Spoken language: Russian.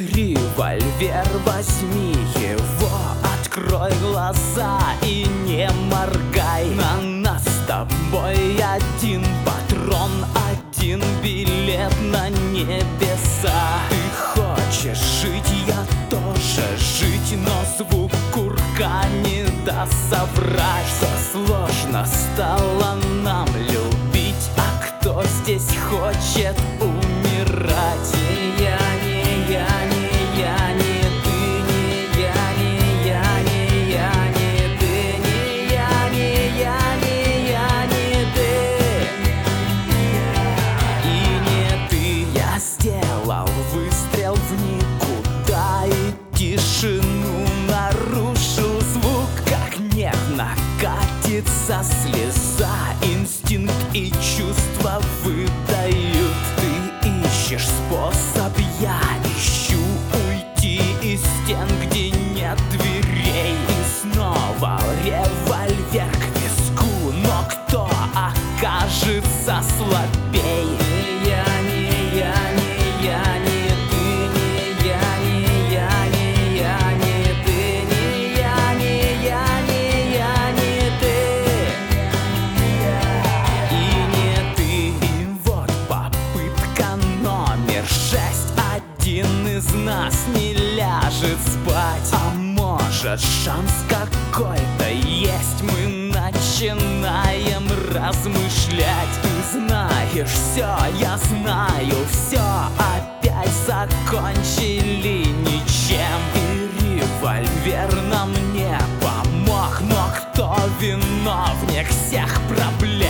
револьвер, возьми его Открой глаза и не моргай. На нас с тобой один патрон Один билет на небеса. Ты хочешь жить, я тоже жить Но звук курка не даст соврать. Что сложно стало нам любить А кто здесь хочет умирать? Я, катится слеза Инстинкт и чувства выдают Ты ищешь способ, я ищу Уйти из стен, где нет дверей И снова револьвер к виску Но кто окажется слабей? Нас не ляжет спать. А может шанс какой-то есть? Мы начинаем размышлять. Ты знаешь все, я знаю все Опять закончили ничем. И револьвер нам не помог. Но кто виновник всех проблем?